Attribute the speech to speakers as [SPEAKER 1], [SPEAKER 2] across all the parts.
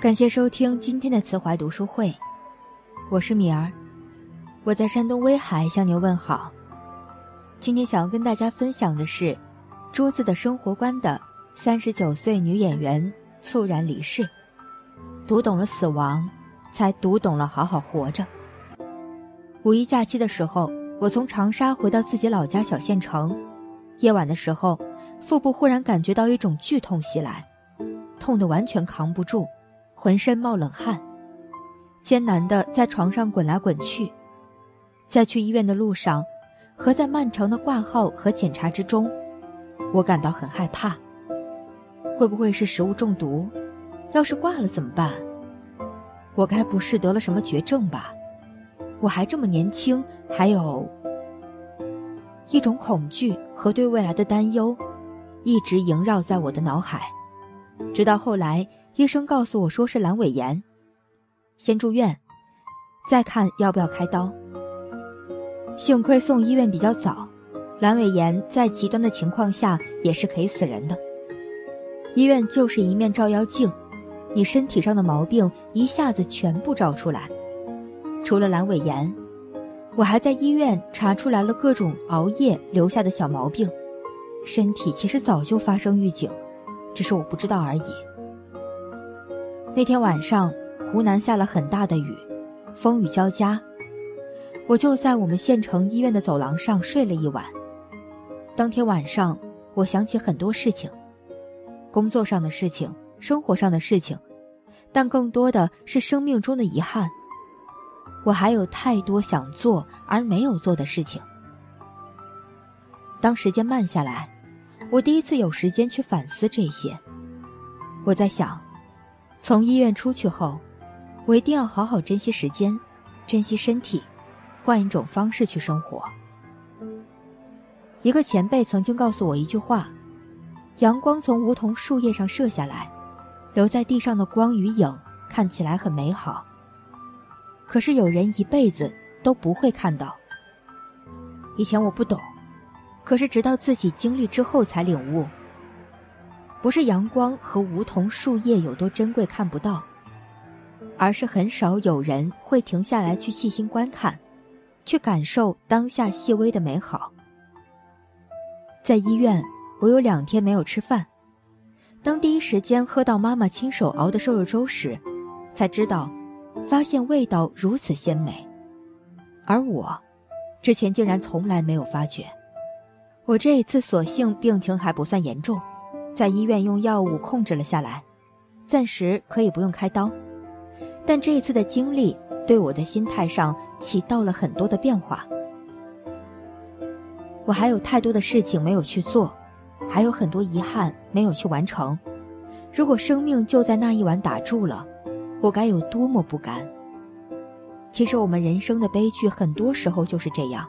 [SPEAKER 1] 感谢收听今天的慈怀读书会，我是米儿，我在山东威海向您问好。今天想要跟大家分享的是《桌子的生活观》的三十九岁女演员猝然离世，读懂了死亡，才读懂了好好活着。五一假期的时候，我从长沙回到自己老家小县城，夜晚的时候，腹部忽然感觉到一种剧痛袭来，痛得完全扛不住。浑身冒冷汗，艰难的在床上滚来滚去，在去医院的路上，和在漫长的挂号和检查之中，我感到很害怕。会不会是食物中毒？要是挂了怎么办？我该不是得了什么绝症吧？我还这么年轻，还有一种恐惧和对未来的担忧，一直萦绕在我的脑海，直到后来。医生告诉我说是阑尾炎，先住院，再看要不要开刀。幸亏送医院比较早，阑尾炎在极端的情况下也是可以死人的。医院就是一面照妖镜，你身体上的毛病一下子全部照出来。除了阑尾炎，我还在医院查出来了各种熬夜留下的小毛病，身体其实早就发生预警，只是我不知道而已。那天晚上，湖南下了很大的雨，风雨交加。我就在我们县城医院的走廊上睡了一晚。当天晚上，我想起很多事情，工作上的事情，生活上的事情，但更多的是生命中的遗憾。我还有太多想做而没有做的事情。当时间慢下来，我第一次有时间去反思这些。我在想。从医院出去后，我一定要好好珍惜时间，珍惜身体，换一种方式去生活。一个前辈曾经告诉我一句话：阳光从梧桐树叶上射下来，留在地上的光与影看起来很美好。可是有人一辈子都不会看到。以前我不懂，可是直到自己经历之后才领悟。不是阳光和梧桐树叶有多珍贵看不到，而是很少有人会停下来去细心观看，去感受当下细微的美好。在医院，我有两天没有吃饭，当第一时间喝到妈妈亲手熬的瘦肉粥时，才知道，发现味道如此鲜美，而我，之前竟然从来没有发觉。我这一次所幸病情还不算严重。在医院用药物控制了下来，暂时可以不用开刀。但这一次的经历对我的心态上起到了很多的变化。我还有太多的事情没有去做，还有很多遗憾没有去完成。如果生命就在那一晚打住了，我该有多么不甘！其实我们人生的悲剧很多时候就是这样，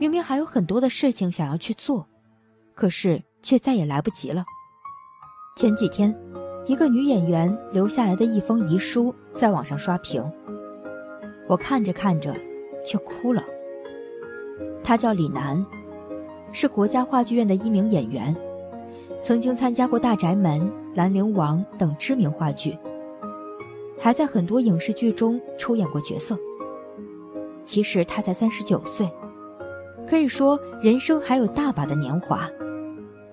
[SPEAKER 1] 明明还有很多的事情想要去做，可是却再也来不及了。前几天，一个女演员留下来的一封遗书在网上刷屏。我看着看着，却哭了。她叫李楠，是国家话剧院的一名演员，曾经参加过《大宅门》《兰陵王》等知名话剧，还在很多影视剧中出演过角色。其实她才三十九岁，可以说人生还有大把的年华。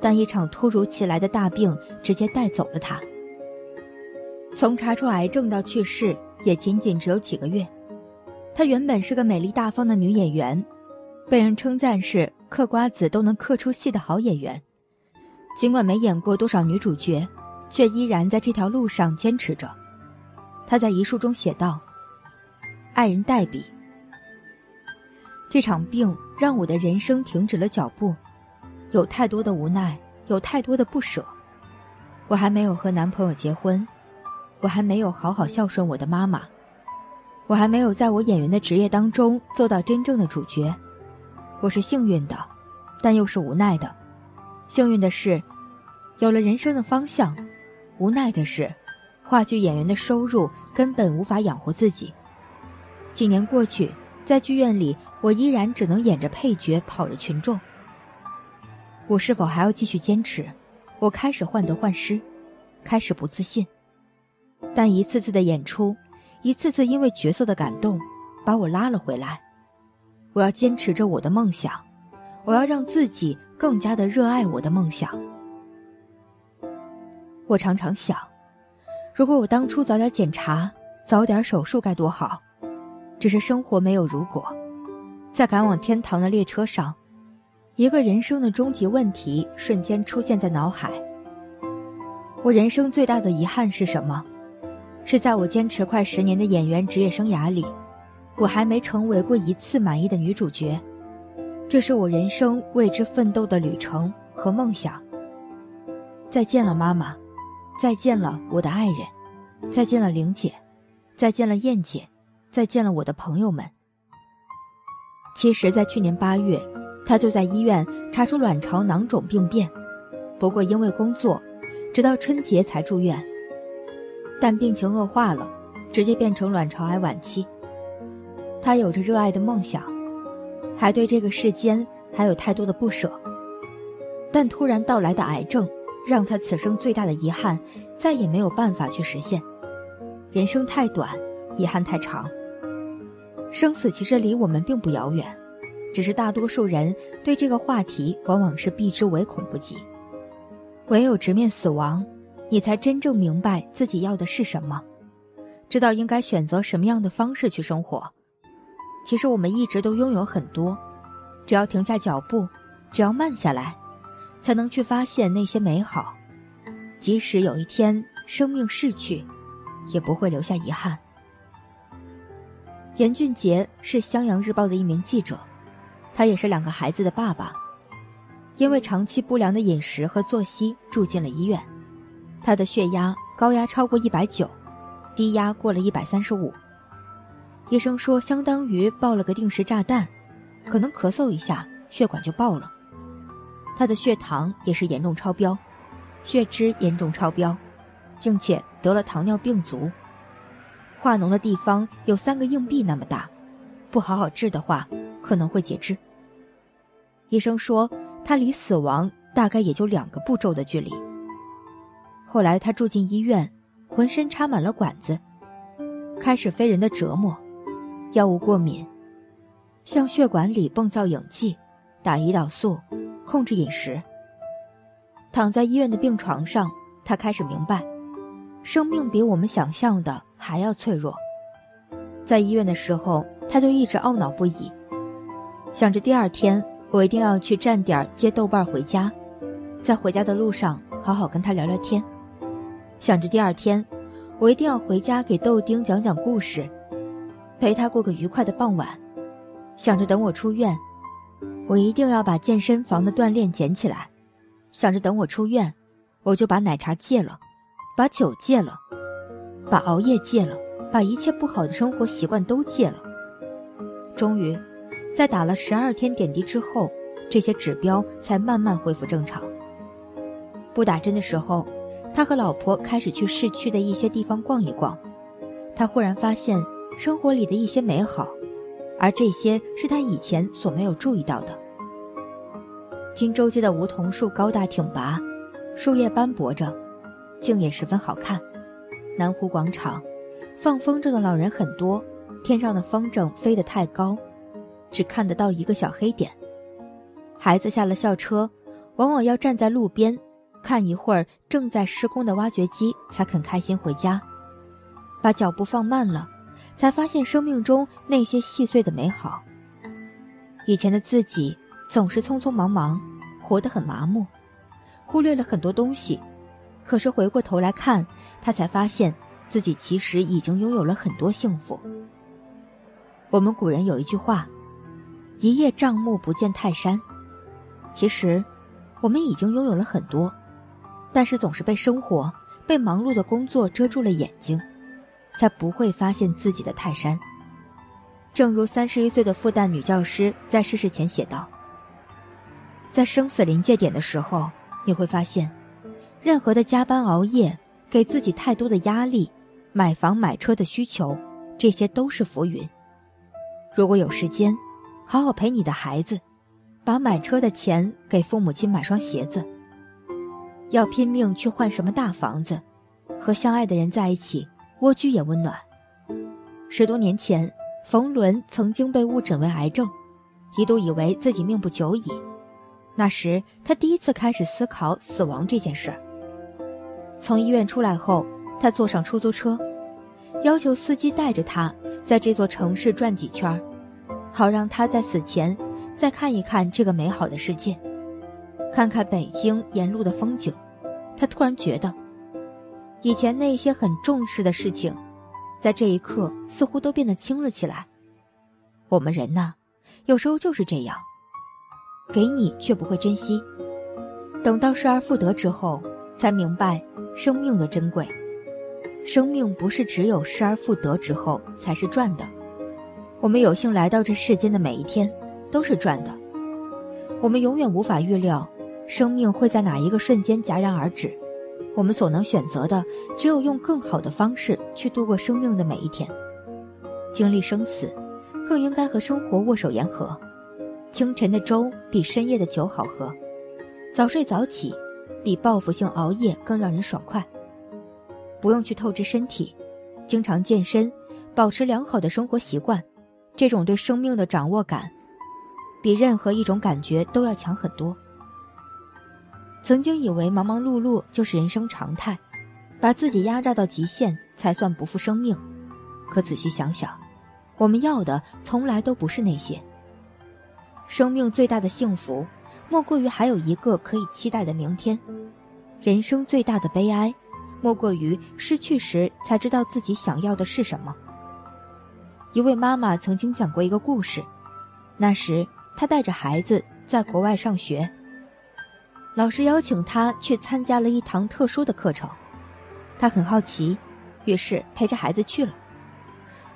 [SPEAKER 1] 但一场突如其来的大病直接带走了她。从查出癌症到去世，也仅仅只有几个月。她原本是个美丽大方的女演员，被人称赞是嗑瓜子都能嗑出戏的好演员。尽管没演过多少女主角，却依然在这条路上坚持着。她在遗书中写道：“爱人黛比，这场病让我的人生停止了脚步。”有太多的无奈，有太多的不舍。我还没有和男朋友结婚，我还没有好好孝顺我的妈妈，我还没有在我演员的职业当中做到真正的主角。我是幸运的，但又是无奈的。幸运的是，有了人生的方向；无奈的是，话剧演员的收入根本无法养活自己。几年过去，在剧院里，我依然只能演着配角，跑着群众。我是否还要继续坚持？我开始患得患失，开始不自信。但一次次的演出，一次次因为角色的感动，把我拉了回来。我要坚持着我的梦想，我要让自己更加的热爱我的梦想。我常常想，如果我当初早点检查，早点手术该多好。只是生活没有如果，在赶往天堂的列车上，一个人生的终极问题瞬间出现在脑海。我人生最大的遗憾是什么？是在我坚持快十年的演员职业生涯里，我还没成为过一次满意的女主角。这是我人生为之奋斗的旅程和梦想。再见了，妈妈；再见了，我的爱人；再见了，玲姐；再见了，燕姐；再见了，我的朋友们。其实，在去年八月，她就在医院查出卵巢囊肿病变，不过因为工作，直到春节才住院。但病情恶化了，直接变成卵巢癌晚期。他有着热爱的梦想，还对这个世间还有太多的不舍。但突然到来的癌症，让他此生最大的遗憾再也没有办法去实现。人生太短，遗憾太长。生死其实离我们并不遥远，只是大多数人对这个话题往往是避之唯恐不及。唯有直面死亡。你才真正明白自己要的是什么，知道应该选择什么样的方式去生活。其实我们一直都拥有很多，只要停下脚步，只要慢下来，才能去发现那些美好。即使有一天生命逝去，也不会留下遗憾。严俊杰是《襄阳日报》的一名记者，他也是两个孩子的爸爸，因为长期不良的饮食和作息住进了医院。他的血压高压超过一百九，低压过了一百三十五。医生说，相当于爆了个定时炸弹，可能咳嗽一下血管就爆了。他的血糖也是严重超标，血脂严重超标，并且得了糖尿病足。化脓的地方有三个硬币那么大，不好好治的话可能会截肢。医生说，他离死亡大概也就两个步骤的距离。后来他住进医院，浑身插满了管子，开始非人的折磨，药物过敏，向血管里泵造影剂，打胰岛素，控制饮食。躺在医院的病床上，他开始明白，生命比我们想象的还要脆弱。在医院的时候，他就一直懊恼不已，想着第二天我一定要去站点接豆瓣回家，在回家的路上好好跟他聊聊天。想着第二天，我一定要回家给豆丁讲讲故事，陪他过个愉快的傍晚。想着等我出院，我一定要把健身房的锻炼捡起来。想着等我出院，我就把奶茶戒了，把酒戒了，把熬夜戒了，把一切不好的生活习惯都戒了。终于，在打了十二天点滴之后，这些指标才慢慢恢复正常。不打针的时候。他和老婆开始去市区的一些地方逛一逛，他忽然发现生活里的一些美好，而这些是他以前所没有注意到的。金州街的梧桐树高大挺拔，树叶斑驳着，景也十分好看。南湖广场，放风筝的老人很多，天上的风筝飞得太高，只看得到一个小黑点。孩子下了校车，往往要站在路边。看一会儿正在施工的挖掘机，才肯开心回家。把脚步放慢了，才发现生命中那些细碎的美好。以前的自己总是匆匆忙忙，活得很麻木，忽略了很多东西。可是回过头来看，他才发现自己其实已经拥有了很多幸福。我们古人有一句话：“一叶障目，不见泰山。”其实，我们已经拥有了很多。但是总是被生活、被忙碌的工作遮住了眼睛，才不会发现自己的泰山。正如三十一岁的复旦女教师在逝世前写道：“在生死临界点的时候，你会发现，任何的加班熬夜、给自己太多的压力、买房买车的需求，这些都是浮云。如果有时间，好好陪你的孩子，把买车的钱给父母亲买双鞋子。”要拼命去换什么大房子，和相爱的人在一起，蜗居也温暖。十多年前，冯仑曾经被误诊为癌症，一度以为自己命不久矣。那时，他第一次开始思考死亡这件事。从医院出来后，他坐上出租车，要求司机带着他在这座城市转几圈，好让他在死前再看一看这个美好的世界，看看北京沿路的风景。他突然觉得，以前那些很重视的事情。在这一刻，似乎都变得轻了起来。我们人呐，有时候就是这样，给你却不会珍惜，等到失而复得之后，才明白生命的珍贵。生命不是只有失而复得之后才是赚的，我们有幸来到这世间的每一天都是赚的。我们永远无法预料，生命会在哪一个瞬间戛然而止。我们所能选择的，只有用更好的方式去度过生命的每一天。经历生死，更应该和生活握手言和。清晨的粥比深夜的酒好喝，早睡早起比报复性熬夜更让人爽快。不用去透支身体，经常健身，保持良好的生活习惯，这种对生命的掌握感，比任何一种感觉都要强很多。曾经以为忙忙碌碌就是人生常态，把自己压榨到极限才算不负生命。可仔细想想，我们要的从来都不是那些。生命最大的幸福，莫过于还有一个可以期待的明天；人生最大的悲哀，莫过于失去时才知道自己想要的是什么。一位妈妈曾经讲过一个故事，那时她带着孩子在国外上学。老师邀请她去参加了一堂特殊的课程，她很好奇，于是陪着孩子去了。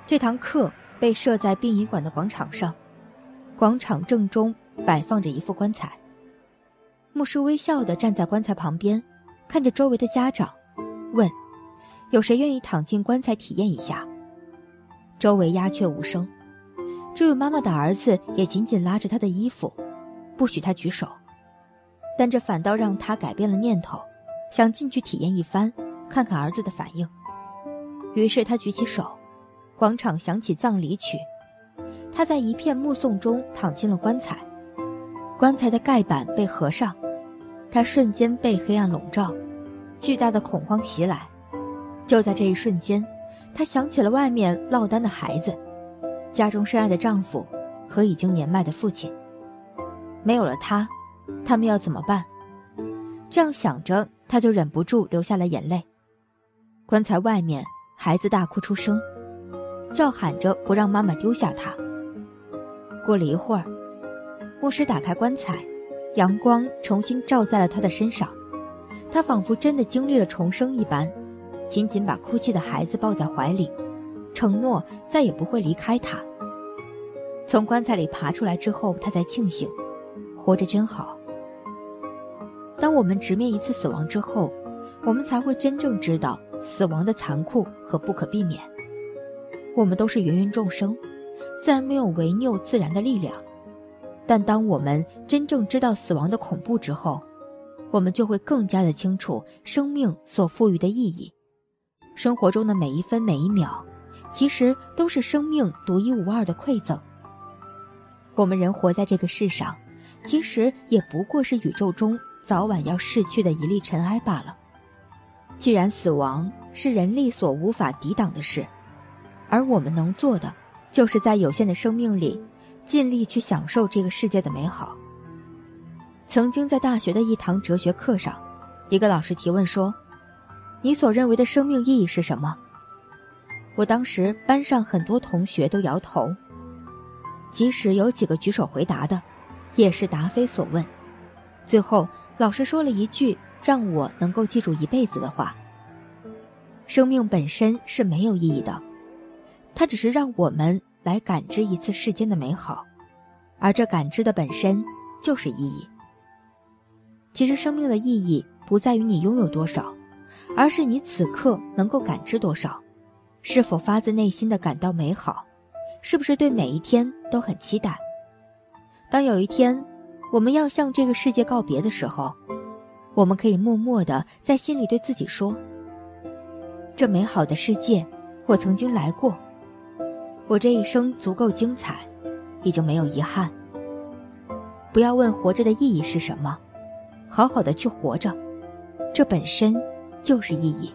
[SPEAKER 1] 这堂课被设在殡仪馆的广场上，广场正中摆放着一副棺材。牧师微笑的站在棺材旁边，看着周围的家长，问：“有谁愿意躺进棺材体验一下？”周围鸦雀无声，只有妈妈的儿子也紧紧拉着他的衣服，不许他举手。但这反倒让他改变了念头，想进去体验一番，看看儿子的反应。于是他举起手，广场响起葬礼曲，他在一片目送中躺进了棺材。棺材的盖板被合上，他瞬间被黑暗笼罩，巨大的恐慌袭来。就在这一瞬间，她想起了外面落单的孩子，家中深爱的丈夫和已经年迈的父亲。没有了他。他们要怎么办？这样想着，他就忍不住流下了眼泪。棺材外面，孩子大哭出声，叫喊着不让妈妈丢下他。过了一会儿，牧师打开棺材，阳光重新照在了他的身上，他仿佛真的经历了重生一般，紧紧把哭泣的孩子抱在怀里，承诺再也不会离开他。从棺材里爬出来之后，他才庆幸。活着真好。当我们直面一次死亡之后，我们才会真正知道死亡的残酷和不可避免。我们都是芸芸众生，自然没有违拗自然的力量。但当我们真正知道死亡的恐怖之后，我们就会更加的清楚生命所赋予的意义。生活中的每一分每一秒，其实都是生命独一无二的馈赠。我们人活在这个世上。其实也不过是宇宙中早晚要逝去的一粒尘埃罢了。既然死亡是人力所无法抵挡的事，而我们能做的，就是在有限的生命里，尽力去享受这个世界的美好。曾经在大学的一堂哲学课上，一个老师提问说：“你所认为的生命意义是什么？”我当时班上很多同学都摇头，即使有几个举手回答的。也是答非所问。最后，老师说了一句让我能够记住一辈子的话：“生命本身是没有意义的，它只是让我们来感知一次世间的美好，而这感知的本身就是意义。其实，生命的意义不在于你拥有多少，而是你此刻能够感知多少，是否发自内心的感到美好，是不是对每一天都很期待。”当有一天，我们要向这个世界告别的时候，我们可以默默的在心里对自己说：“这美好的世界我曾经来过。我这一生足够精彩，已经没有遗憾。不要问活着的意义是什么，好好的去活着，这本身就是意义。